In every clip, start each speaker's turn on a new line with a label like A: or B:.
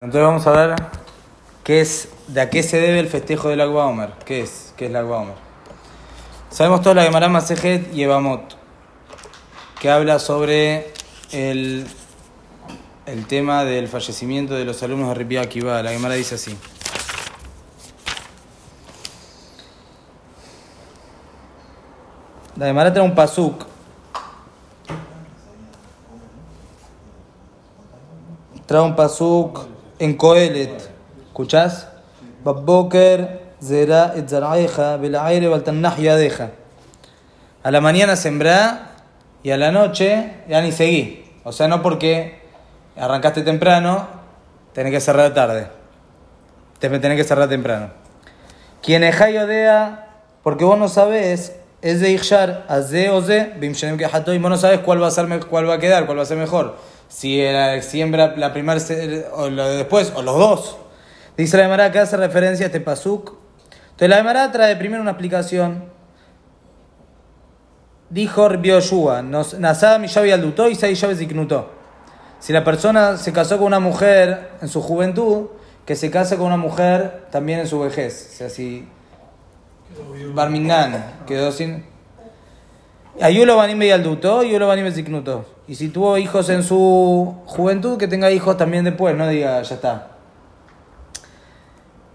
A: Entonces vamos a ver qué es, de a qué se debe el festejo del Agua Omer. ¿Qué es? ¿Qué es el Agua Omer? Sabemos todos la Gemara Masejet y Evamot, que habla sobre el, el tema del fallecimiento de los alumnos de Ripia Akiva. La Gemara dice así. La Gemara trae un pasuk. Trae un pasuk en Coelet. ¿Escuchás? Babboker zera et zaraiha belaire yadeja. A la mañana sembrá y a la noche ya ni seguí. O sea, no porque arrancaste temprano, tenés que cerrar tarde. Tenés que cerrar temprano. Quien odea, porque vos no sabés, es de Ixchar, Azé o Ze, Bimshenem que y vos no sabés cuál va a quedar, cuál va a ser mejor. Si era, siembra la primera o lo de después, o los dos. Dice la Gemara que hace referencia a este pasuk. Entonces la Gemara trae primero una explicación. Dijo Bioshua, Nasada Mishavi y Ziknutó. Si la persona se casó con una mujer en su juventud, que se case con una mujer también en su vejez. O sea, si Barminan quedó sin. Y si tuvo hijos en su juventud, que tenga hijos también después, no diga, ya está.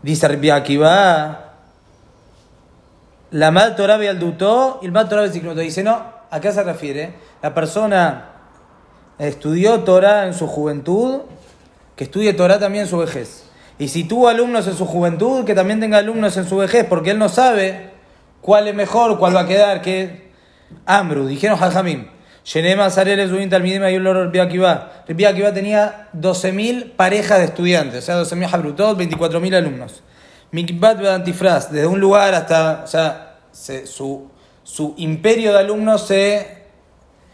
A: Dice Akiva, la mal Torah y Alduto y el mal Torah y Ziknuto. Dice, no, ¿a qué se refiere? La persona estudió Torah en su juventud, que estudie Torah también en su vejez. Y si tuvo alumnos en su juventud, que también tenga alumnos en su vejez, porque él no sabe cuál es mejor, cuál va a quedar, que Amru, dijeron Jajamim. Shenema Sareles Ubin Talmidim Ayulor Akiva. Akiva tenía 12.000 parejas de estudiantes, o sea, 12.000 Habrutot, 24.000 alumnos. Mikbat Antifraz, desde un lugar hasta, o sea, su, su imperio de alumnos se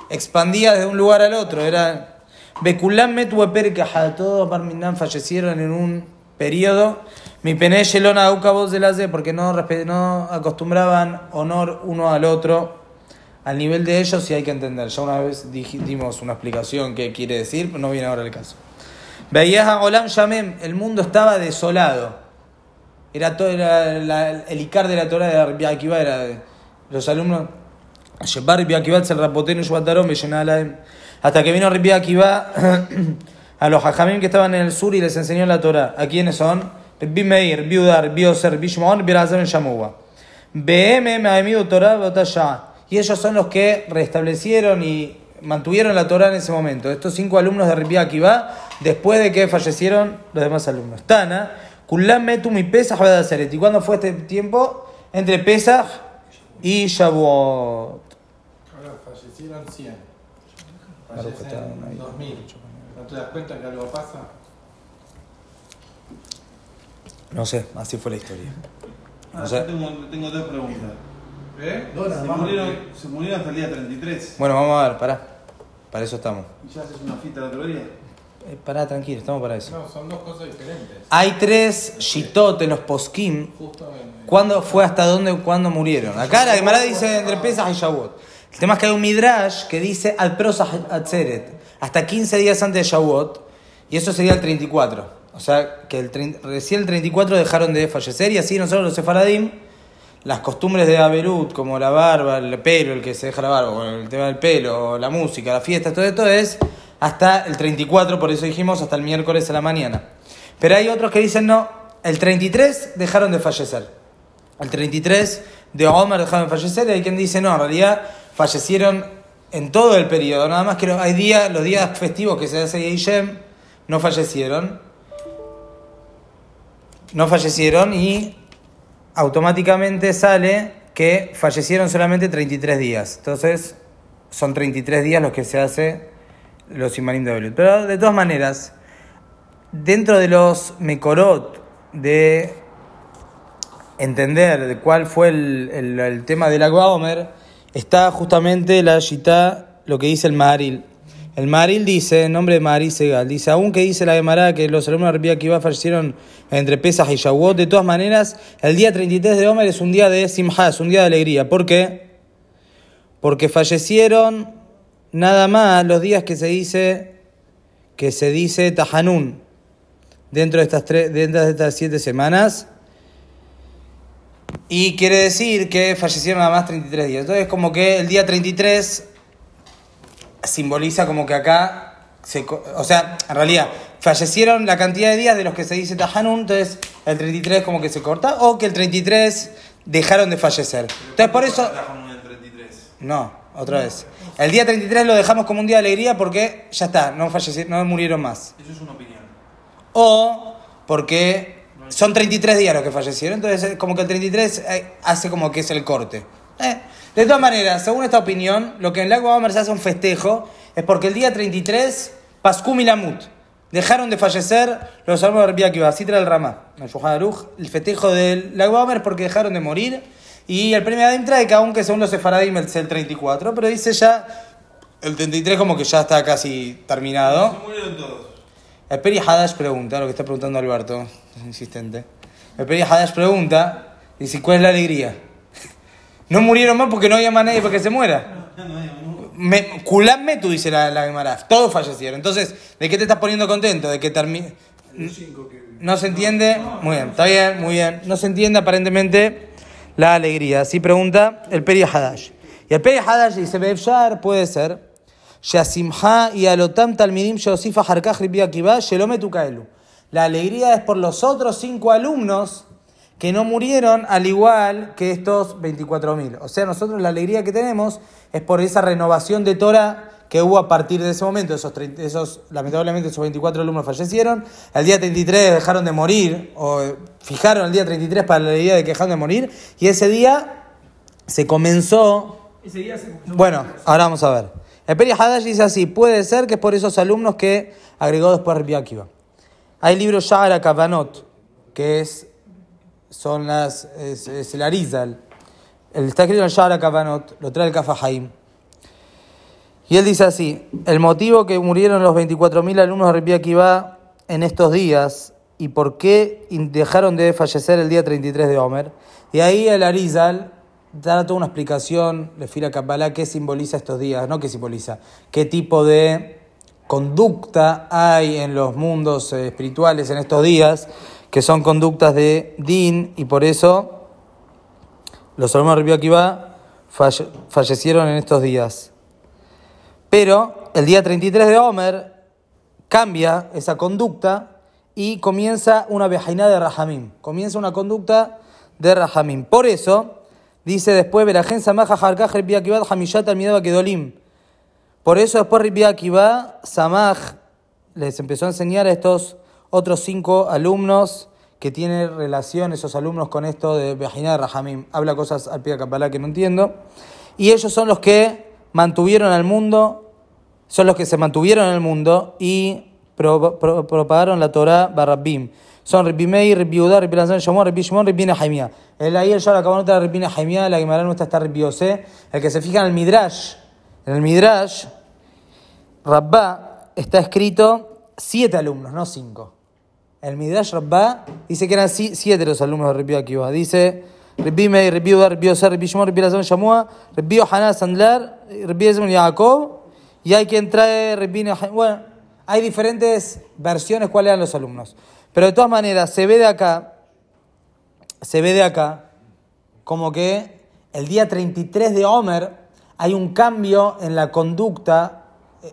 A: expandía desde un lugar al otro. Era Bekulam Metueper todos Barminan fallecieron en un periodo. Mi pené Shelona voz de la porque no, no acostumbraban honor uno al otro al nivel de ellos y hay que entender. Ya una vez dimos una explicación que quiere decir, pero no viene ahora el caso. Veías a Olam Yamem, el mundo estaba desolado. Era todo el Icar de la Torah de Rabbi era los alumnos. Rabbi rapotén Hasta que vino Rabbi Akiva a los hajamim que estaban en el sur y les enseñó la Torah. ¿A quiénes son? Rabbi Meir, Biudar, Bioser, Bishmon, Birazam, Shamuwa. BM, Maemidu Torah, Botashah y ellos son los que restablecieron y mantuvieron la Torah en ese momento. Estos cinco alumnos de Ribia Akiva, después de que fallecieron los demás alumnos. Tana, Kulam Metum y Pesach ¿Y cuándo fue este tiempo? Entre Pesach y Shavuot.
B: Ahora fallecieron 100. Fallecieron 2000. ¿No te das cuenta que algo pasa?
A: No sé, así fue la historia.
B: Ah, tengo, tengo dos preguntas. ¿Eh? se, murieron, se, murieron, hasta el día 33.
A: Bueno, vamos a ver, pará. Para eso estamos.
B: ¿Y ya haces una fita el otro día?
A: Eh, pará, tranquilo, estamos para eso.
B: No, son dos cosas diferentes.
A: Hay tres shitot en los poskim. ¿Cuándo fue hasta dónde cuándo murieron? Acá la Gemara dice entre Pesach y Shavuot. El tema es que hay un midrash que dice al prosach atzeret, hasta 15 días antes de Shavuot, y eso sería el 34. O sea, que el, recién el 34 dejaron de fallecer, y así nosotros los sefaradim las costumbres de Averut, como la barba, el pelo, el que se deja la barba, el tema del pelo, la música, la fiesta, todo esto es hasta el 34, por eso dijimos hasta el miércoles a la mañana. Pero hay otros que dicen no, el 33 dejaron de fallecer. El 33 de Omer dejaron de fallecer y hay quien dice no, en realidad fallecieron en todo el periodo, nada más que hay días, los días festivos que se hace Yishem, no fallecieron. No fallecieron y automáticamente sale que fallecieron solamente 33 días. Entonces, son 33 días los que se hace los Imanim de Belut. Pero de todas maneras, dentro de los Mekorot, de entender de cuál fue el, el, tema del Agua está justamente la Shita, lo que dice el Maharil. El Maril dice, en nombre de Maril Segal, dice, aunque dice la Gemara que los alumnos de Rabbi Akiva fallecieron entre Pesach y Shavuot, de todas maneras, el día 33 de Omer es un día de Simha, un día de alegría. ¿Por qué? Porque fallecieron nada más los días que se dice, que se dice Tahanun. dentro de estas, tres, dentro de estas siete semanas. Y quiere decir que fallecieron nada más 33 días. Entonces, como que el día 33 simboliza como que acá, se, o sea, en realidad, fallecieron la cantidad de días de los que se dice Tahanun, entonces el 33 como que se corta, o que el 33 dejaron de fallecer. Entonces, por eso... No, otra vez. El día 33 lo dejamos como un día de alegría porque ya está, no fallecieron, no murieron más.
B: Eso es una opinión.
A: O porque son 33 días los que fallecieron, entonces como que el 33 eh, hace como que es el corte. Eh, De todas maneras, según esta opinión, lo que en lago Omer se hace un festejo es porque el día 33, Pascum y Lamut, dejaron de fallecer los alumnos de Rabbi Akiva, así trae el Ramá, el el festejo del lago Omer porque dejaron de morir, y el premio Adim trae que aunque según los sefaradim es el 34, pero dice ya el 33 como que ya está casi terminado.
B: Se murieron todos.
A: El Peri Hadash pregunta, lo que está preguntando Alberto, es insistente. El Peri Hadash pregunta, dice, ¿cuál es la alegría? No murieron más porque no había más nadie para que se muera. Me, Culame tú, dice la, la Gemara. Todos fallecieron. Entonces, ¿de qué te estás poniendo contento? ¿De que termine? No se entiende. Muy bien, está bien, muy bien. No se entiende aparentemente la alegría. Así pregunta el Peri Hadash. Y el Peri Hadash dice, Befshar puede ser. Shasimha y alotam talmidim sheosifa harkaj ribi akiva shelome tukaelu. La alegría es por los otros cinco alumnos que no murieron al igual que estos 24.000. O sea, nosotros la alegría que tenemos es por esa renovación de Torah que hubo a partir de ese momento. Esos, 30 esos lamentablemente esos 24 alumnos fallecieron. El día 33 dejaron de morir, o fijaron el día 33 para la alegría de que dejaron de morir. Y ese día se comenzó...
C: Ese día se
A: Bueno, ahora vamos a ver. El Peri Hadash dice así, puede ser que es por esos alumnos que agregó después Rabbi Akiva. Hay libro Sha'ara Kavanot, que es, son las, es, el Arizal. El, está escrito en Sha'ara Kavanot, lo trae el Kafahaim. Y él dice así, el motivo que murieron los 24.000 alumnos de Akiva en estos días y por qué dejaron de fallecer el día 33 de Homer. Y ahí el Arizal da toda una explicación, le fila Kabbalah, qué simboliza estos días, no qué simboliza, qué tipo de conducta hay en los mundos eh, espirituales en estos días, que son conductas de din, y por eso los alumnos de fallecieron en estos días. Pero el día 33 de Homer cambia esa conducta y comienza una vejainá de Rahamim. Comienza una conducta de Rahamim. Por eso, dice después, Akiva Hamishat Almidaba Kedolim. Por eso después Rabbi Akiva Samaj les empezó a enseñar a estos otros cinco alumnos que tienen relación, esos alumnos, con esto de Vejainá de Rahamim. Habla cosas al pie de que no entiendo. Y ellos son los que mantuvieron al mundo, son los que se mantuvieron en el mundo y pro- pro- propagaron la Torah Barrabim. Son Rabbi Meir, Rabbi Yehuda, Rabbi Lazar Shimon, Rabbi Shimon, Rabbi Nehemiah. El el Shara Kabanot de Rabbi Nehemiah, la Gemara nuestra está Rabbi Yosé. El que se fija en el Midrash, en el Midrash, Rabbá está escrito siete alumnos, no cinco. El Midrash Rabbá dice que eran si- siete los alumnos de Rabbi Akiva. Dice Rabbi Meir, Rabbi Yehuda, Rabbi Yosé, Rabbi Shimon, Rabbi Lazar Shamua, Rabbi Yohanan Sandlar, Rabbi Ezra Yaakov. Y hay quien trae Rabbi. Bueno, hay diferentes versiones cuáles eran los alumnos. Pero de todas maneras, se ve de acá, se ve de acá, como que el día 33 de Homer hay un cambio en la conducta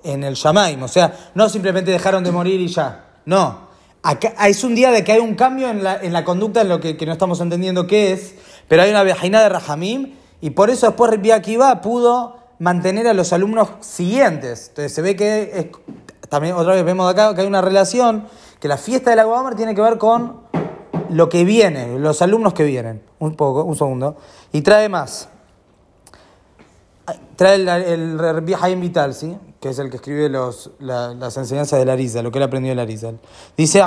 A: en el Shamaim. O sea, no simplemente dejaron de morir y ya. No. Acá, es un día de que hay un cambio en la, en la conducta, en lo que, que no estamos entendiendo qué es, pero hay una viajina de Rahamim y por eso después Akiva pudo mantener a los alumnos siguientes. Entonces se ve que también otra vez vemos acá que hay una relación, que la fiesta del Agua tiene que ver con lo que viene, los alumnos que vienen. Un poco, un segundo. Y trae más. Trae el, el Haim Vital, ¿sí? Que es el que escribe los, la- las enseñanzas de Larisa, lo que él aprendió de Larisa. Dice.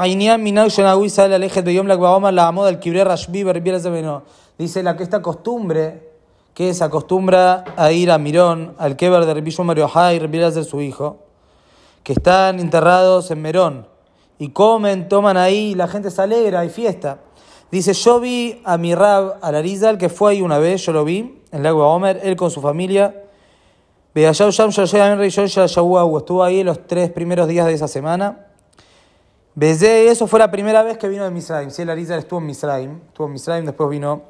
A: Dice la que esta costumbre, que se acostumbra a ir a Mirón, al Keber de Shomar Yohai, Rabbi Elazar, su hijo, que están enterrados en Merón y comen, toman ahí y la gente se alegra, hay fiesta. Dice, yo vi a mi rab, al Arizal, que fue ahí una vez, yo lo vi, en el lago Homer, él con su familia. Estuvo ahí los tres primeros días de esa semana. Bezé, eso fue la primera vez que vino de Misraim. Si el Arizal estuvo en Misraim, estuvo en Misraim, después vino,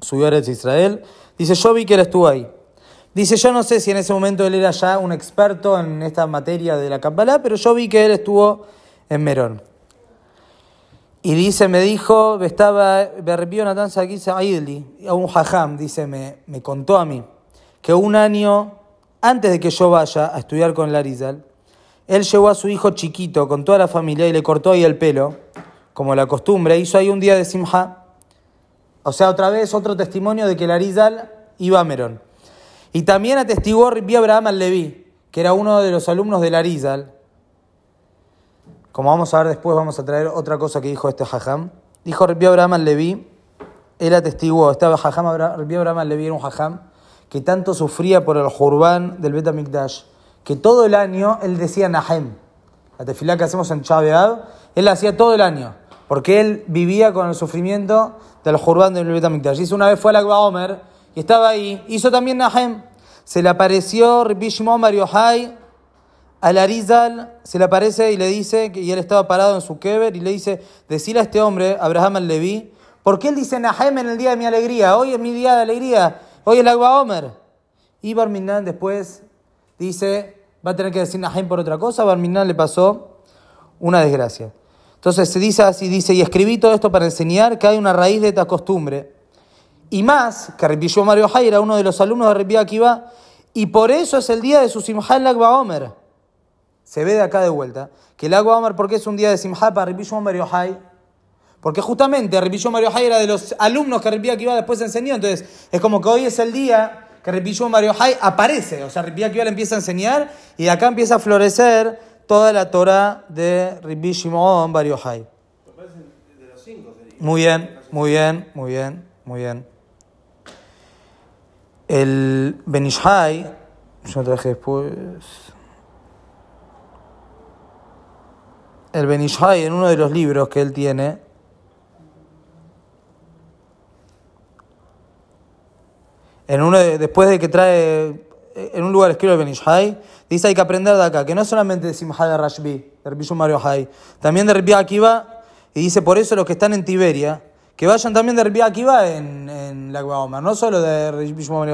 A: subió a Israel. Dice, yo vi que él estuvo ahí. Dice, yo no sé si en ese momento él era ya un experto en esta materia de la Kabbalah, pero yo vi que él estuvo en Merón. Y dice, me dijo, estaba, Berbió Natán a un hajam, dice, me, me contó a mí, que un año antes de que yo vaya a estudiar con Larizal, él llevó a su hijo chiquito con toda la familia y le cortó ahí el pelo, como la costumbre, hizo ahí un día de Simha. O sea, otra vez otro testimonio de que Larizal iba a Merón. Y también atestiguó Rabbi Abraham al-Leví, que era uno de los alumnos de Larizal. Como vamos a ver después, vamos a traer otra cosa que dijo este Jajam. Dijo Rabbi Abraham al-Leví, él atestiguó, estaba Jajam, Rabbi Abraham era un Jajam que tanto sufría por el Jurban del Bet HaMikdash, que todo el año él decía Nahem. La tefilá que hacemos en Chaveab, él la hacía todo el año, porque él vivía con el sufrimiento del Jurban del Bet HaMikdash. Dice una vez fue al Agba Omer, y estaba ahí, hizo también Nahem. Se le apareció Bar Yochai al Arizal, se le aparece y le dice, y él estaba parado en su kever, y le dice, decile a este hombre, Abraham al-Leví, ¿por qué él dice Nahem en el día de mi alegría? Hoy es mi día de alegría, hoy el Agua Omer. Y Barminan después dice, va a tener que decir Nahem por otra cosa, Barminan le pasó una desgracia. Entonces se dice así, dice, y escribí todo esto para enseñar que hay una raíz de esta costumbre y más, que Rabbi Mario Hay era uno de los alumnos de Rabbi Akiva, y por eso es el día de su Simha el Agba Omer. Se ve de acá de vuelta que el Agba Omer, ¿por qué es un día de Simha para Rabbi Mario Hay? Porque justamente Rabbi Mario Hay era de los alumnos que Rabbi Akiva después enseñó, entonces es como que hoy es el día que Rabbi Mario Hay aparece, o sea, Rabbi Akiva le empieza a enseñar y acá empieza a florecer toda la Torah de Rabbi Shimon Bar. Muy bien, muy bien, muy bien, muy bien. El Benishai, yo traje después. El Benishai, en uno de los libros que él tiene, en después de que trae, en un lugar escrito el Benishai, dice hay que aprender de acá, que no solamente de Simha de Rashbi, de Rabbi Mario Hai, también de Rabbi Akiva, y dice por eso los que están en Tiberia, que vayan también de Rabbi Akiva en, en la Omer, no solo de Rabbi Shimon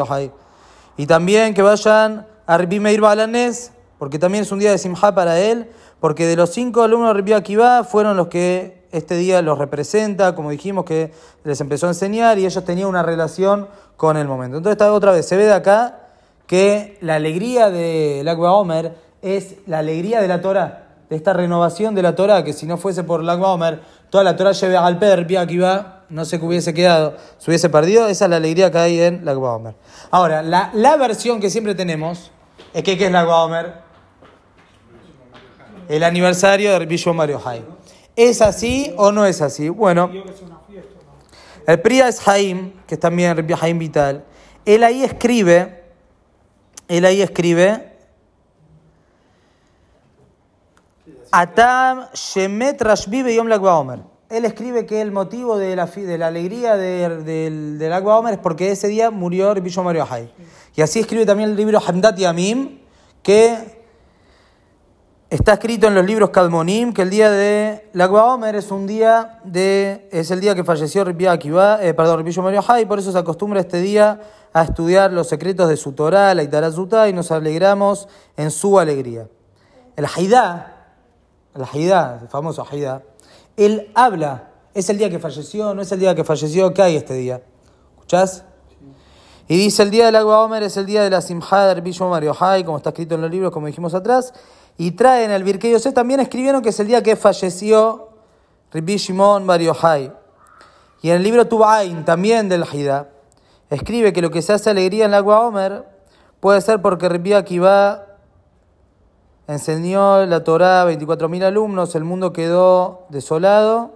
A: Y también que vayan a Rabbi Meir Balanés, porque también es un día de Simha para él, porque de los cinco alumnos de Rabbi Akiva fueron los que este día los representa, como dijimos que les empezó a enseñar y ellos tenían una relación con el momento. Entonces, otra vez se ve de acá que la alegría del Agua Omer es la alegría de la Torah, de esta renovación de la Torah, que si no fuese por el Agua Omer, toda la Torah lleve al Pedro, que iba, no sé qué hubiese quedado, se hubiese perdido. Esa es la alegría que hay en la Omer. Ahora, la, la, versión que siempre tenemos es que ¿qué es la Omer? El aniversario de Rabbi Mario Hay. ¿Es así o no es así? Bueno, el Priya es Haim, que es también Rabbi Haim Vital. Él ahí escribe, él ahí escribe Atam Shemet Rashbi Lagba Omer. Él escribe que el motivo de la, de la alegría del, Agua Omer es porque ese día murió Ripillo Mario Hay. Y así escribe también el libro Hamdat Yamim, que está escrito en los libros Kalmonim, que el día de Agua Omer es un día de, es el día que falleció Ripia Akiva, eh, perdón, Mario Hay, por eso se acostumbra este día a estudiar los secretos de su Torah, la Itarazuta, y nos alegramos en su alegría. El Haidá, el Haidá, el famoso Haidá, él habla, es el día que falleció, no es el día que falleció, ¿qué hay este día? ¿Escuchás? Y dice, el día del agua Omer es el día de la Simha de Mario Mariohai, como está escrito en los libros, como dijimos atrás, y traen el Birkei Yosef, también escribieron que es el día que falleció Rabbi Shimon Mariohai. Y en el libro Tubain, también del Haidá, escribe que lo que se hace alegría en el agua Omer puede ser porque Rabbi Akiva enseñó la Torá a 24.000 alumnos, el mundo quedó desolado.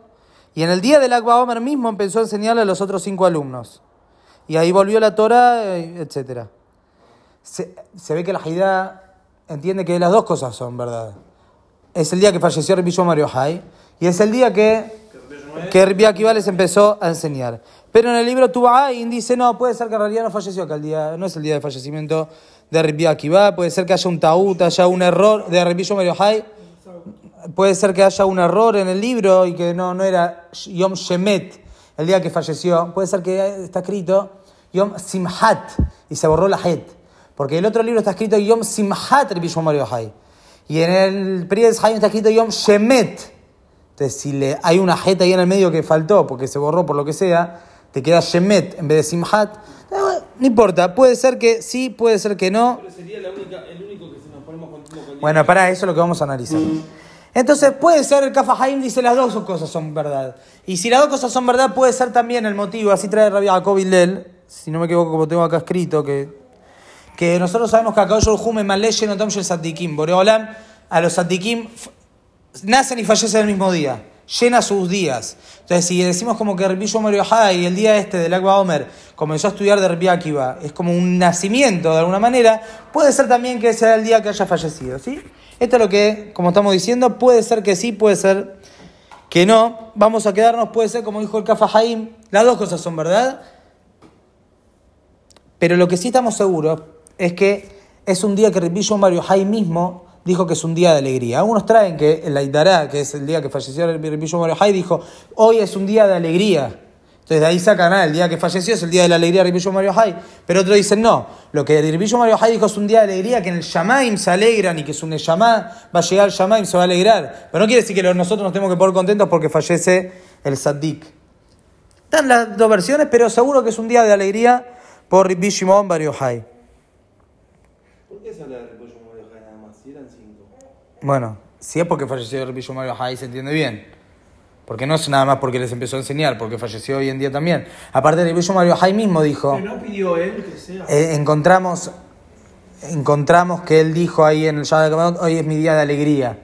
A: Y en el día del Akba Omer mismo empezó a enseñarle a los otros cinco alumnos. Y ahí volvió la Torá, etc. Se, ve que la Haidá entiende que las dos cosas son verdad. Es el día que falleció Rabbi Mario Hay y es el día que, que Rabbi Akiva les empezó a enseñar. Pero en el libro Tubain dice, no, puede ser que en realidad no falleció, que el día, no es el día de fallecimiento de Rabbi Akiva, puede ser que haya un taúd, haya un error de Rabbi Yomer puede ser que haya un error en el libro y que no, no era Yom Shemet, el día que falleció. Puede ser que está escrito Yom Simhat y se borró la Het. Porque el otro libro está escrito Yom Simhat Yochai. Y en el de Haim está escrito Yom Shemet. Entonces, si le, hay una Het ahí en el medio que faltó porque se borró por lo que sea, te queda Shemet en vez de Simhat. No importa, puede ser que sí, puede ser que no.
C: Pero sería la única, el único que se nos ponemos continuo con
A: Bueno, para eso es lo que vamos a analizar. Entonces, puede ser, el Kafa Haim dice las dos cosas son verdad. Y si las dos cosas son verdad, puede ser también el motivo, así trae Rabbi Jacob Hillel, si no me equivoco, como tengo acá escrito, que, que nosotros sabemos que acá yo Jume Maleye no Tom Sadikim. Boreolam, a los Sadikim nacen y fallecen el mismo día, llena sus días. Entonces, si decimos como que Rabbi Shomer Yohai, el día este del Agua Omer, comenzó a estudiar de Rabbi Akiva, es como un nacimiento de alguna manera, puede ser también que sea el día que haya fallecido, ¿sí? Esto es lo que, como estamos diciendo, puede ser que sí, puede ser que no. Vamos a quedarnos, puede ser como dijo el Kafa Haim, las dos cosas son verdad. Pero lo que sí estamos seguros es que es un día que Rabbi Shimon Yochai mismo dijo que es un día de alegría. Algunos traen que el Aidará, que es el día que falleció Rabbi Shimon Yochai, dijo, hoy es un día de alegría. Entonces de ahí sacan, ah, el día que falleció es el día de la alegría de Shimon Yochai. Pero otros dicen, no, lo que Rabbi Shimon Yochai dijo es un día de alegría, que en el Shamaim se alegran y que es un Yamá, va a llegar el Shamaim, se va a alegrar. Pero no quiere decir que nosotros nos tenemos que poner contentos porque fallece el Saddik. Están las dos versiones, pero seguro que es un día de alegría por Bar Yochai.
C: ¿Por qué se habla de repollo Morioja nada más? Si eran cinco.
A: Bueno, si es porque falleció Rabbi Shimon Bar Yochai, se entiende bien. Porque no es nada más porque les empezó a enseñar, porque falleció hoy en día también. Aparte, Rabbi Shimon Bar Yochai mismo dijo,
C: no pidió él que sea.
A: eh, encontramos, encontramos que él dijo ahí en el Shabbat Kamadot, hoy es mi día de alegría.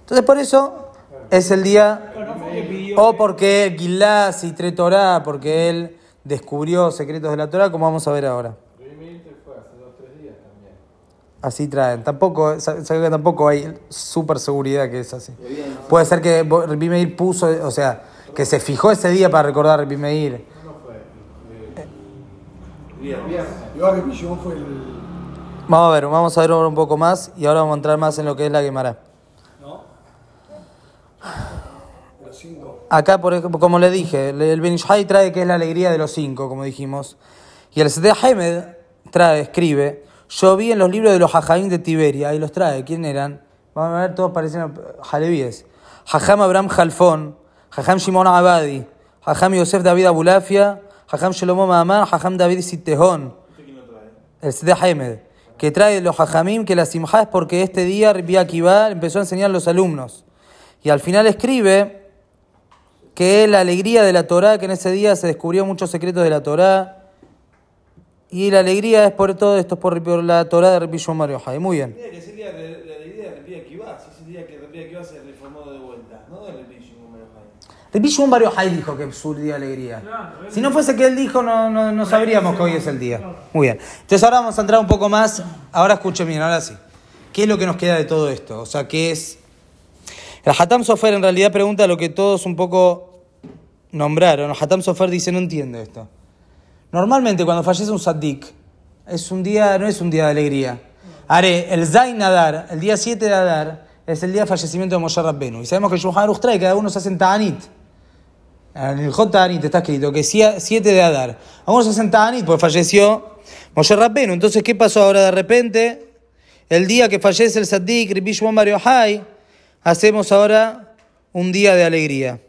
A: Entonces por eso es el día,
C: no
A: o porque Gilás y Tre Torah, porque él descubrió secretos de la Torah, como vamos a ver ahora.
B: Realmente fue hace dos tres días también.
A: Así traen. Tampoco, que tampoco hay super seguridad que es así. Puede ser que Rabbi Meir puso, o sea, que se fijó ese día para recordar Rabbi Meir. Vamos a ver, vamos a ver un poco más y ahora vamos a entrar más en lo que es la
D: cinco.
A: Acá, por ejemplo, como le dije, el Benishai trae que es la alegría de los cinco, como dijimos. Y el Sede Hamed trae, escribe, yo vi en los libros de los Hajaim de Tiberia, ahí los trae, ¿quién eran? Vamos a ver, todos parecen Jalebíes. Hajam Abraham Jalfón, Hajam Shimon Abadi, Hajam Yosef David Abulafia, Hajam Shlomo Mahamar, Hajam David Sitehón.
C: ¿Este quién lo trae?
A: El Sede Hamed, que trae los Hajamim que la simja es porque este día Rabbi Akiva empezó a enseñar a los alumnos. Y al final escribe que es la alegría de la Torá, que en ese día se descubrió muchos secretos de la Torá. Y la alegría es por todo esto, es por, por la Torá de Rabbi Shimon Bar. Muy bien.
C: Que ser el día de la alegría de Repía Kibá. Si es el día que Repía Kibá se reformó de vuelta. No de.
A: Rabbi Shimon Bar Yochai dijo que es su día de alegría. Si no fuese que él dijo, no, no, no sabríamos que hoy es el día. Muy bien. Entonces ahora vamos a entrar un poco más. Ahora escuchen bien, ahora sí. ¿Qué es lo que nos queda de todo esto? O sea, ¿qué es...? El Hatam Sofer en realidad pregunta lo que todos un poco nombraron. El Hatam Sofer dice, no entiendo esto. Normalmente cuando fallece un Saddik, es un día, no es un día de alegría. Haré el Zain Adar, el día 7 de Adar, es el día de fallecimiento de Moshe Rabbenu. Y sabemos que Shulchan Aruch trae cada uno se hacen Ta'anit. En el J Ta'anit está escrito que 7 de Adar. Algunos se hacen Ta'anit porque falleció Moshe Rabbenu. Entonces, ¿qué pasó ahora de repente? El día que fallece el Saddik, Rabbi Shimon hacemos ahora un día de alegría.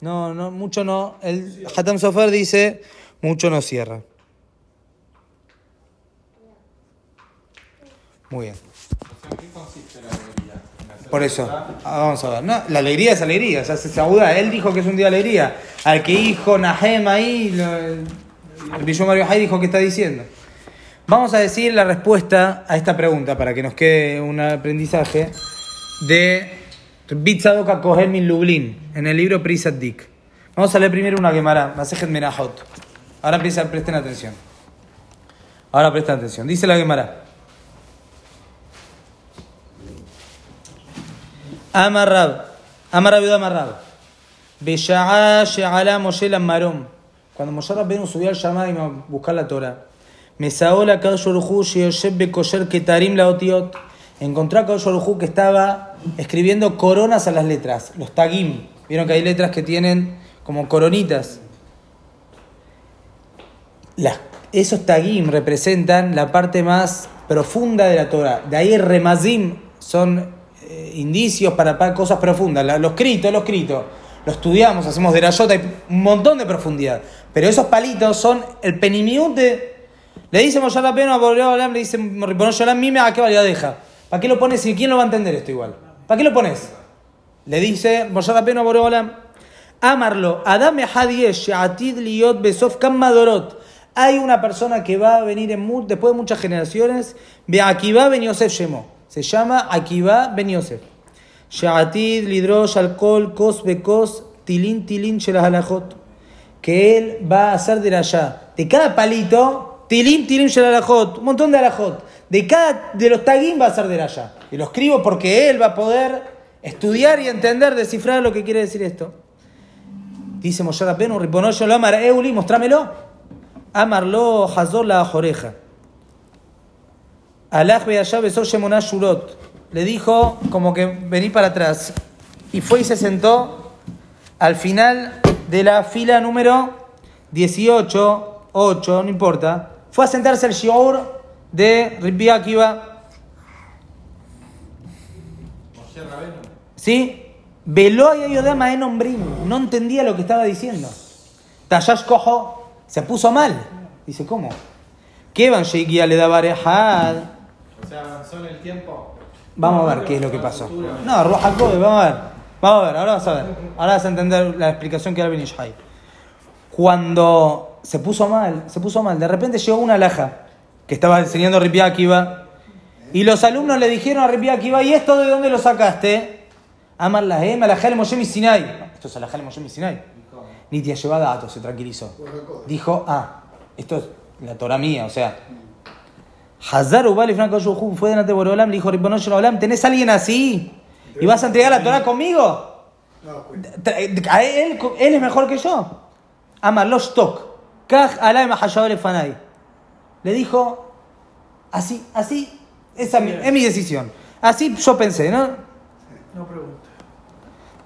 A: No, no, mucho no. El Hatam Sofer dice, mucho no cierra. Muy bien. Por eso, ah, vamos a ver. No, la alegría es alegría, o sea, se saluda. Él dijo que es un día de alegría. Al que dijo Nahem ahí, el Billón Mario Hay dijo que está diciendo. Vamos a decir la respuesta a esta pregunta para que nos quede un aprendizaje de Bitzadoka Kohel Min Lublin en el libro Prisat Dik. Vamos a leer primero una Gemara, Masejet Menahot. Ahora empieza, presten atención. Ahora presten atención. Dice la Gemara. Amarrab. Amarrab y Amarrab. Besha'a she'ala Moshe Marom. Cuando Moshe Rabbeinu subió al Shammai a buscar la Torah. Mesaola Kadosh Baruj Hu sheyoshev bekosher ketarim laotiot. encontró a Kadosh Baruj Hu que estaba escribiendo coronas a las letras, los tagim. Vieron que hay letras que tienen como coronitas. Esos tagim representan la parte más profunda de la Torah. De ahí remazim son eh, indicios para, para cosas profundas. La- Los escritos, los escritos. Lo estudiamos, hacemos de la yota, hay un montón de profundidad. Pero esos palitos son el penimiut de... Le dice Moshe a Boreolam, Olam, le dice mime a qué valía deja. ¿Para qué lo pones y quién lo va a entender esto igual? ¿Para qué lo pones? Le dice Moshe Rabbeinu a Boreolam, Amarlo, Adam Ehadiesh, She'atid Liot Besof Kammadorot. Hay una persona que va a venir en después de muchas generaciones, Akiva Ben Yosef Shemo. Se llama Akiva Ben Yosef. She'atid Lidrosh Alcohol Kos Bekos Tilin Tilin Shelah Halachot. Que él va a hacer de allá. De cada palito, Tilin Tilin Shelah Halachot. Un montón de Halachot. De cada de los tagim va a hacer de allá. Y lo escribo porque él va a poder estudiar y entender, descifrar lo que quiere decir esto. Dice Moshe Rabbeinu, Ribono Shalom Ara Euli, mostrámelo. Amarlo Hazor la oreja. Alaj allá besó Shemonah Shurot. Le dijo como que vení para atrás. Y fue y se sentó al final de la fila número 18, 8, no importa. Fue a sentarse al shiur de Rabbi. ¿Sí? Veló y ayudama en hombrim. No entendía lo que estaba diciendo. Tayash cojo se puso mal. Dice, ¿cómo? ¿Qué van le daba rejad?
B: O sea, avanzó en el tiempo.
A: Vamos a ver qué es lo que pasó. No, Roja Kobe, vamos a ver. Vamos a ver, ahora vas a ver. Ahora vas a entender la explicación que da Ben Ishai. Cuando se puso mal, se puso mal, de repente llegó una laja que estaba enseñando Ripi Akiva y los alumnos le dijeron a Ripi Akiva, ¿y esto de dónde lo sacaste? Amar la Em, Alajal Moshe Sinai. Esto es Moshe Sinai. Ni te lleva datos, se tranquilizó. Dijo, ah, esto es la Torah mía, o sea, Hazar Ubal y Franco Yuhu fue delante de Borolam, le dijo, Olam, ¿tenés alguien así? ¿Y vas a entregar la Torah conmigo?
D: No, cuenta.
A: Tra- a Él, él es mejor que yo. Amar los tok. Le dijo, así, así, esa es mi- es mi decisión. Así yo pensé, ¿no?
D: No pregunta.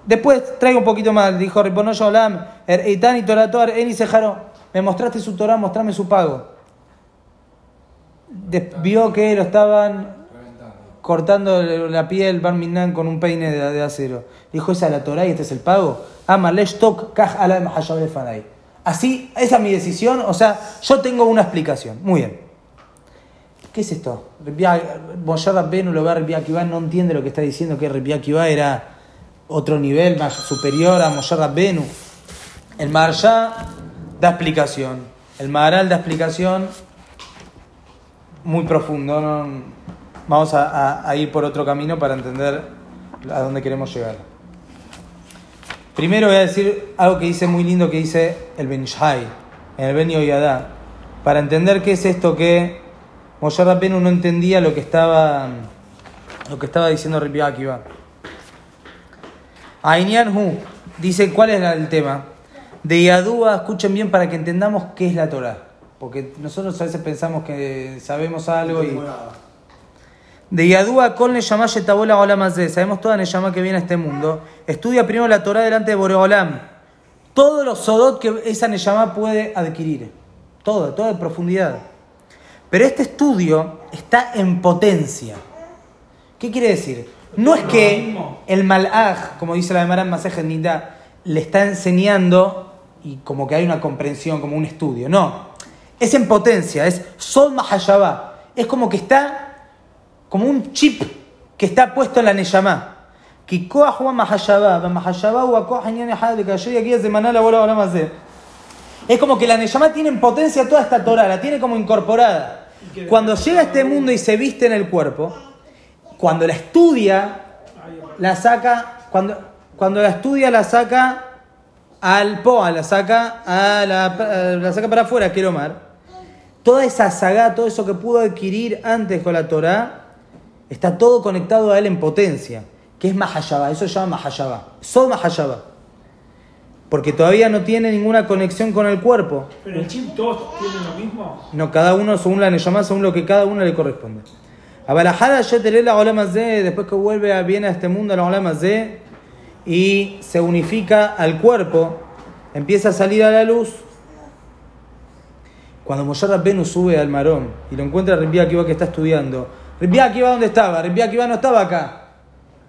A: Después traigo un poquito más, dijo Ribono Olam, Er Eitan y Torator, Eni Sejaro. Me mostraste su Torah, mostrame su pago. Vio que lo estaban cortando la piel Barminan con un peine de, acero. Dijo, esa es la Torah y este es el pago. Leshtok kaj ala mahashav fanay. Así, esa es mi decisión. O sea, yo tengo una explicación. Muy bien. ¿Qué es esto? Moshe Rabbenu lo ve a no entiende lo que está diciendo, que Akiva era otro nivel más superior a Moshe Rabbenu. El Maharsha da explicación. El Maharal da explicación muy profundo. Vamos a, ir por otro camino para entender a dónde queremos llegar. Primero voy a decir algo que dice muy lindo que dice el Benishai, en el Ben Yoyadá, para entender qué es esto que Moshe Rabbeinu no entendía lo que estaba lo que estaba diciendo Rabbi Akiva. Ainian Hu dice cuál es el tema. De Yadúa, escuchen bien para que entendamos qué es la Torah. Porque nosotros a veces pensamos que sabemos algo y. De Yadúa con Neshama Yetabola Olam. Sabemos toda Neshama que viene a este mundo. Estudia primero la Torah delante de Boreolam. Todos los sodot que esa Neshama puede adquirir. Todo, todo en profundidad. Pero este estudio está en potencia. ¿Qué quiere decir? No es que el malaj, como dice la de Maran Masejet Nidá, le está enseñando y como que hay una comprensión, como un estudio. No. Es en potencia, es Sol Mahayabá. Es como que está como un chip que está puesto en la Neyamá. כי כוח הוא המחשבה, והמחשבה הוא הכוח העניין אחד, וכאשר יגיע זמנה לבוא לעולם הזה. Es como que la Neyamá tiene en potencia toda esta Torah, la tiene como incorporada. Cuando llega a este mundo y se viste en el cuerpo, cuando la estudia, la saca, cuando, cuando la estudia la saca al poa, la saca, a la, la saca para afuera, quiero mar. Toda esa saga, todo eso que pudo adquirir antes con la Torah, está todo conectado a él en potencia, que es Mahayaba, eso se llama Mahayaba, Sod Mahayaba. Porque todavía no tiene ninguna conexión con el cuerpo.
E: Pero el chip todos tienen lo mismo.
A: No, cada uno según la Neyamá, según lo que cada uno le corresponde. Después que vuelve viene a este mundo la Olam Hazé y se unifica al cuerpo, empieza a salir a la luz. Cuando Moshe Rabbenu sube al marón y lo encuentra Rabbi Akiva que está estudiando, Rabbi Akiva ¿dónde estaba? Rabbi Akiva no estaba acá.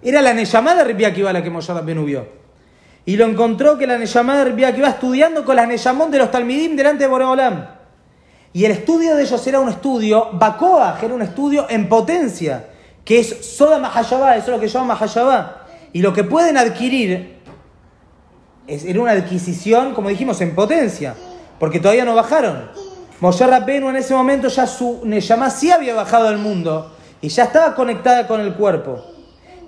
A: Era la Neyamá de Rabbi Akiva la que Moshe Rabbenu vio. Y lo encontró que la Neyamá de Rabbi Akiva estudiando con las Neyamón de los Talmidim delante de Boreolam. Y el estudio de ellos era un estudio, Bakoa, que era un estudio en potencia, que es Soda Mahayabá, eso es lo que llaman Mahayabá. Y lo que pueden adquirir es, era una adquisición, como dijimos, en potencia, porque todavía no bajaron. Moshe Rabbenu en ese momento ya su Neyamá sí había bajado al mundo y ya estaba conectada con el cuerpo.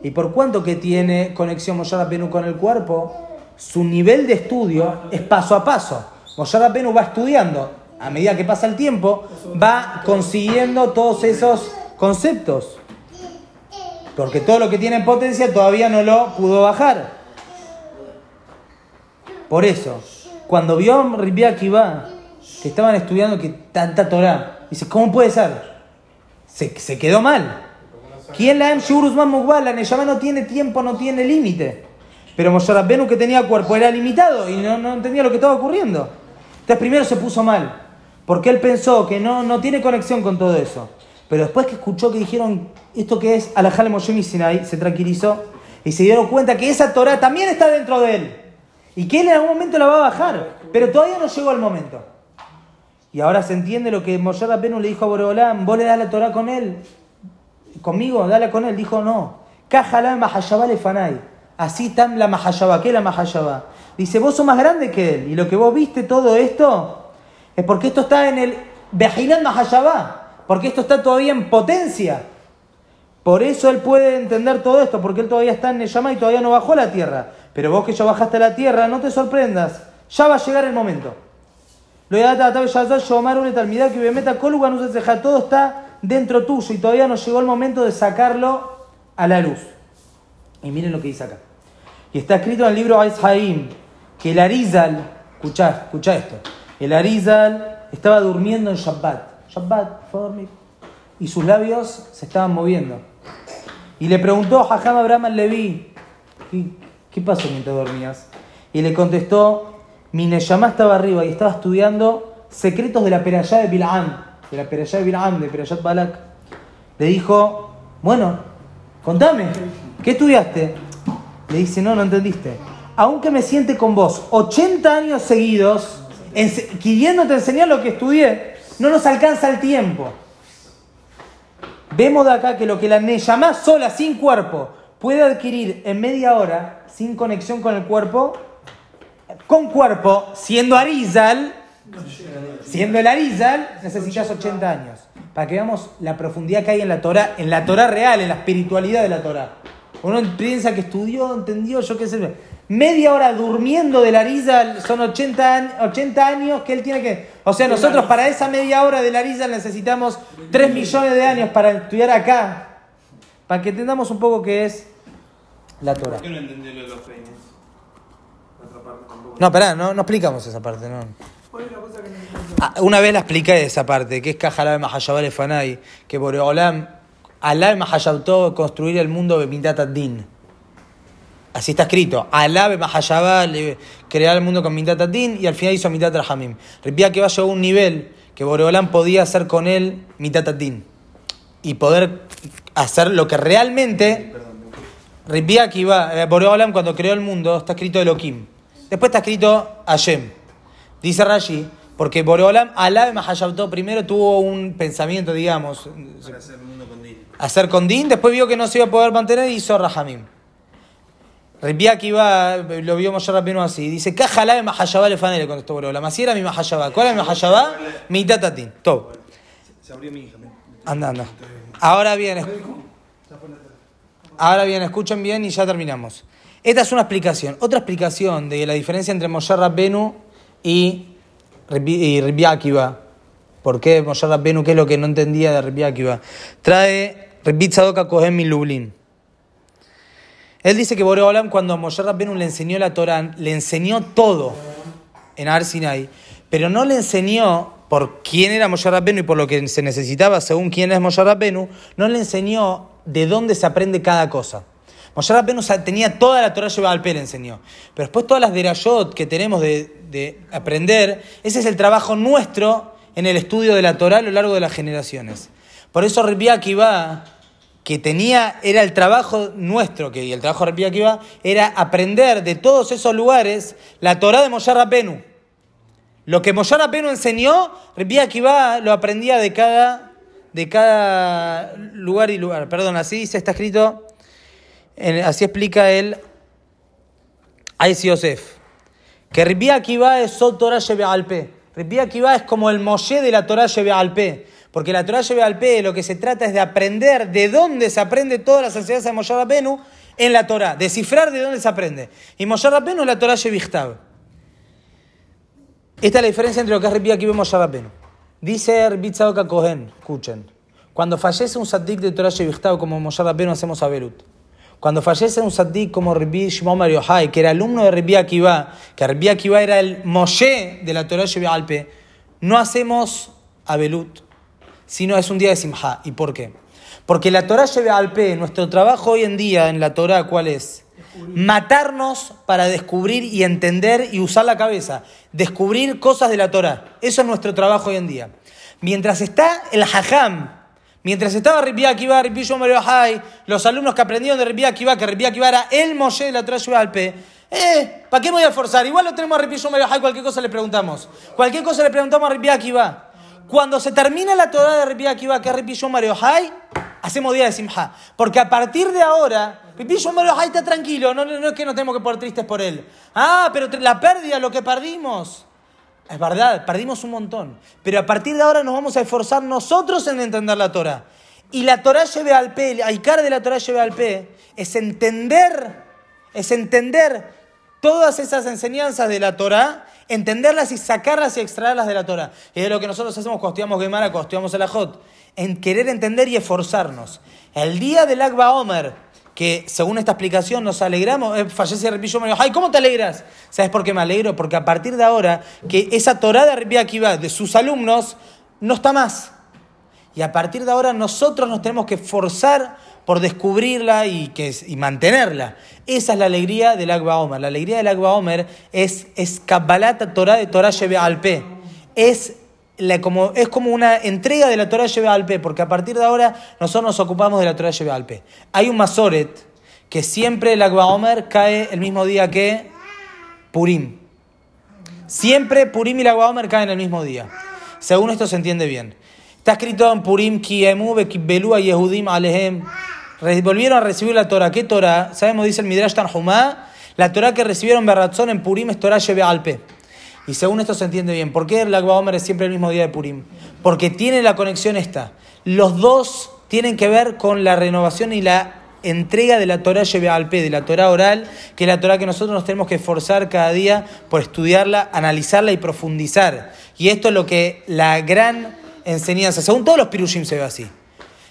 A: Y por cuanto que tiene conexión Moshe Rabbenu con el cuerpo, su nivel de estudio es paso a paso. Moshe Rabbenu va estudiando, a medida que pasa el tiempo, va consiguiendo todos esos conceptos. Porque todo lo que tiene en potencia todavía no lo pudo bajar. Por eso, cuando vio a Rabbi Akiva que estaban estudiando que tanta Torah, dice, ¿cómo puede ser? Se, se quedó mal. ¿Quién la Shurusman? La no tiene tiempo, no tiene límite. Pero Moshe que tenía cuerpo era limitado y no, no entendía lo que estaba ocurriendo. Entonces primero se puso mal, porque él pensó que no, no tiene conexión con todo eso. Pero después que escuchó que dijeron esto que es Alajale Moshe Sinai, se tranquilizó y se dieron cuenta que esa Torah también está dentro de él. Y que él en algún momento la va a bajar, pero todavía no llegó el momento. Y ahora se entiende lo que Moshe Rabbenu le dijo a Boreolam, vos le das la Torah con él, conmigo, dale con él. Dijo, no, Kajalá Mahayabá le fanai. Así tam la Mahayabá, ¿qué es la Mahayabá? Dice, vos sos más grande que él. Y lo que vos viste todo esto es porque esto está en el Bejinan Mahayabá. Porque esto está todavía en potencia. Por eso él puede entender todo esto, porque él todavía está en Neyamá y todavía no bajó a la tierra. Pero vos que ya bajaste a la tierra, no te sorprendas. Ya va a llegar el momento. Lo todo está dentro tuyo y todavía no llegó el momento de sacarlo a la luz. Y miren lo que dice acá. Y está escrito en el libro Ais Haim que el Arizal, escuchá, escuchá esto, el Arizal estaba durmiendo en Shabbat. Shabbat, fue a dormir. Y sus labios se estaban moviendo. Y le preguntó Jajam Abraham al ¿qué, ¿qué pasó mientras dormías? Y le contestó, mi Neyamá estaba arriba y estaba estudiando secretos de la perayá de Bilam, de la perayá de Bilam, de Perayat Balak. Le dijo, bueno, contame, ¿qué estudiaste? Le dice, no, no entendiste. Aunque me siente con vos 80 años seguidos, queriéndote enseñar lo que estudié, no nos alcanza el tiempo. Vemos de acá que lo que la Neyamá sola, sin cuerpo, puede adquirir en media hora, sin conexión con el cuerpo, con cuerpo, siendo Arizal, siendo el Arizal, necesitas 80 años. Para que veamos la profundidad que hay en la Torah, en la Torah real, en la espiritualidad de la Torah. Uno piensa que estudió, entendió, yo qué sé. Media hora durmiendo del Arizal son 80, 80 años que él tiene que. O sea, nosotros para esa media hora del Arizal necesitamos 3 millones de años para estudiar acá. Para que entendamos un poco qué es la Torah.
C: ¿Por qué no entendió lo de los peines? La otra parte tampoco.
A: No, pará, no, no explicamos esa parte, no.
D: ¿Cuál es la?
A: Ah, Una vez la expliqué esa parte, que es Kajalá Mahayabal Efanai, que Boreolam, Alá Mahayabtó construir el mundo de Din. Así está escrito. Alá Mahayabal crear el mundo con Midat Din y al final hizo Midat Rahamim. Repía que va a un nivel que Boreolam podía hacer con él Midat Din. Y poder hacer lo que realmente. Repía que iba. eh, Boreolam cuando creó el mundo está escrito Elohim. Después está escrito Hashem. Dice Rashi, porque Boreolam, Alá Mahayabtó primero tuvo un pensamiento, digamos,
C: Para hacer el mundo con Din.
A: hacer con Din, después vio que no se iba a poder mantener y hizo Rahamim. Que iba, lo vio Moshe Rabbeinu así, dice, Kajalá de Mahayabá le fanele contestó Boreolam, así era mi Mahayabá. ¿Cuál es mi Mahayabá? Mi tatatín. Todo.
C: Se abrió mi hija.
A: Anda, anda. Ahora bien, ahora bien, escuchen bien y ya terminamos. Esta es una explicación. Otra explicación de la diferencia entre Moshe Rabbenu y y Rabbi Akiva. ¿Por qué Moshe Rabbenu? ¿Qué es lo que no entendía de Rabbi Akiva? Trae Rabbi Tzadok Kohen mi Lublin. Él dice que Boreolam cuando a Moshe Rabbenu le enseñó la Torán, le enseñó todo en Ar Sinai, pero no le enseñó por quién era Moshe Rabbenu y por lo que se necesitaba según quién es Moshe Rabbenu, no le enseñó de dónde se aprende cada cosa. Moshe Rabbenu tenía toda la Torah llevada al pie, le enseñó. Pero después todas las derayot que tenemos de, de aprender, ese es el trabajo nuestro en el estudio de la Torah a lo largo de las generaciones. Por eso Rabbi Akiva, que tenía, era el trabajo nuestro, que el trabajo de Rabbi Akiva era aprender de todos esos lugares la Torah de Moshe Rabbenu. Lo que Moshe Rabbeinu enseñó, Rabbi Akiva lo aprendía de cada, de cada lugar y lugar. Perdón, así se está escrito, en- así explica el Ais Yosef. Que Rabbi Akiva es Sot Torah Shebe Alpe. Rabbi Akiva es como el Moshe de la Torah Shebe Alpe. Porque la Torah Shebe Alpe lo que se trata es de aprender de dónde se aprende todas las enseñanzas de Moshe Rabbeinu en la Torah. Descifrar de dónde se aprende. Y Moshe Rabbeinu es la Torah Shebe Ichtav. Esta es la diferencia entre lo que es Rabbi Akiva y Moshe Rabbeinu. Dice Tzadok Cohen, escuchen, cuando fallece un saddik de Torah Shevichtav como Moshe Rabbeinu hacemos a. Cuando fallece un saddik como Rabbi Shimon Bar Yochai, que era alumno de Rabbi Akiva, que Rabbi Akiva era el Moshe de la Torah Alpe, no hacemos a Belut, sino es un día de Simha. ¿Y por qué? Porque la Torah Alpe, nuestro trabajo hoy en día en la Torah, ¿cuál es? Matarnos para descubrir y entender y usar la cabeza. Descubrir cosas de la Torah. Eso es nuestro trabajo hoy en día. Mientras está el Hajam, mientras estaba Rabbi Akiva, Rabbi Bar Yochai, los alumnos que aprendieron de Rabbi Akiva, que Rabbi Akiva era el Moshe de la Torah Alpe, eh, ¿para qué me voy a esforzar? Igual lo tenemos a Rabbi Bar Yochai, cualquier cosa le preguntamos. Cualquier cosa le preguntamos a Rabbi Akiva. Cuando se termina la Torah de Rabbi Akiva, que Shimon Bar Yochai, hacemos día de Simha. Porque a partir de ahora, Rabbi Shimon Bar Yochai está tranquilo, no, no, no es que nos tenemos que poner tristes por él. Ah, pero la pérdida, lo que perdimos. Es verdad, perdimos un montón. Pero a partir de ahora nos vamos a esforzar nosotros en entender la Torah. Y la Torah lleve al P, el Aikar de la Torah lleve al P, es entender, es entender todas esas enseñanzas de la Torah, entenderlas y sacarlas y extraerlas de la Torah. Y es lo que nosotros hacemos cuando estudiamos Gemara, cuando estudiamos el Ajot, en querer entender y esforzarnos. El día del Akba Omer, que según esta explicación nos alegramos, eh, fallece Rabbi Bar Yochai, ¿cómo te alegras? ¿Sabes por qué me alegro? Porque a partir de ahora, que esa Torah de Rabbi Akiva, de sus alumnos, no está más. Y a partir de ahora nosotros nos tenemos que esforzar por descubrirla y, que, y mantenerla. Esa es la alegría del Agba Omer. La alegría del Agba Omer es, es Kabbalat Torah de Torah Shebe Alpe. Es, la, como, es como una entrega de la Torah Shebe Alpe, porque a partir de ahora nosotros nos ocupamos de la Torah Shebe Alpe. Hay un Masoret que siempre el Agba Omer cae el mismo día que Purim. Siempre Purim y el Agba Omer caen el mismo día. Según esto se entiende bien. Está escrito en Purim, Kiemu, Bekibelu a Yehudim Alehem. Volvieron a recibir la Torah. ¿Qué Torah? Sabemos, dice el Midrash Tanhumá, la Torah que recibieron Berratzón en Purim es Torah Shebe Alpe. Y según esto se entiende bien. ¿Por qué el Agba Omer es siempre el mismo día de Purim? Porque tiene la conexión esta. Los dos tienen que ver con la renovación y la entrega de la Torah Shebe Alpe, de la Torah oral, que es la Torah que nosotros nos tenemos que esforzar cada día por estudiarla, analizarla y profundizar. Y esto es lo que la gran enseñanza, según todos los pirushim se ve así.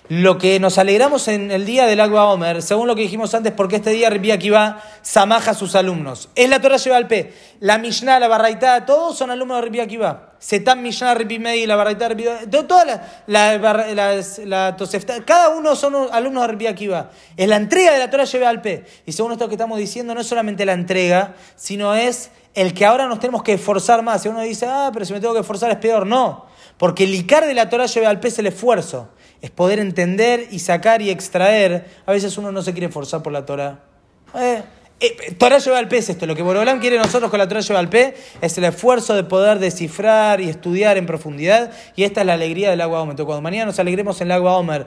A: Lo que nos alegramos en el día del Agua Omer, según lo que dijimos antes, porque este día Rabbi Akiva samaja a sus alumnos. Es la Torah lleva al P. La Mishnah, la Barraitá, todos son alumnos de Rabbi Akiva. Setam Mishnah, Rabbi Meir, la Barraitá, Rabbi Toda la, la, la Tosefta, cada uno son alumnos de Rabbi Akiva. Es la entrega de la Torah lleva al P. Y según esto que estamos diciendo, no es solamente la entrega, sino es el que ahora nos tenemos que esforzar más. Si uno dice, ah, pero si me tengo que esforzar es peor. No. Porque el Icar de la Torah lleva al P es el esfuerzo es poder entender y sacar y extraer. A veces uno no se quiere esforzar por la Torah. Eh, eh, Torah lleva al pez esto. Lo que Borolam quiere nosotros con la Torah lleva al pez es el esfuerzo de poder descifrar y estudiar en profundidad. Y esta es la alegría del agua Omer. Cuando mañana nos alegremos en el agua Omer,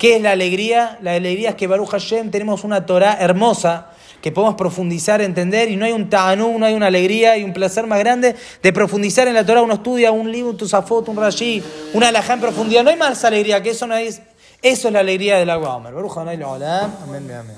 A: ¿qué es la alegría? La alegría es que Baruch Hashem tenemos una Torah hermosa que podemos profundizar, entender, y no hay un ta'anú, no hay una alegría y un placer más grande de profundizar en la Torah. Uno estudia un libro, un tusafot, un rashi, una alajá en profundidad. No hay más alegría que eso, no es. Eso es la alegría del agua Omer. Amén, amén.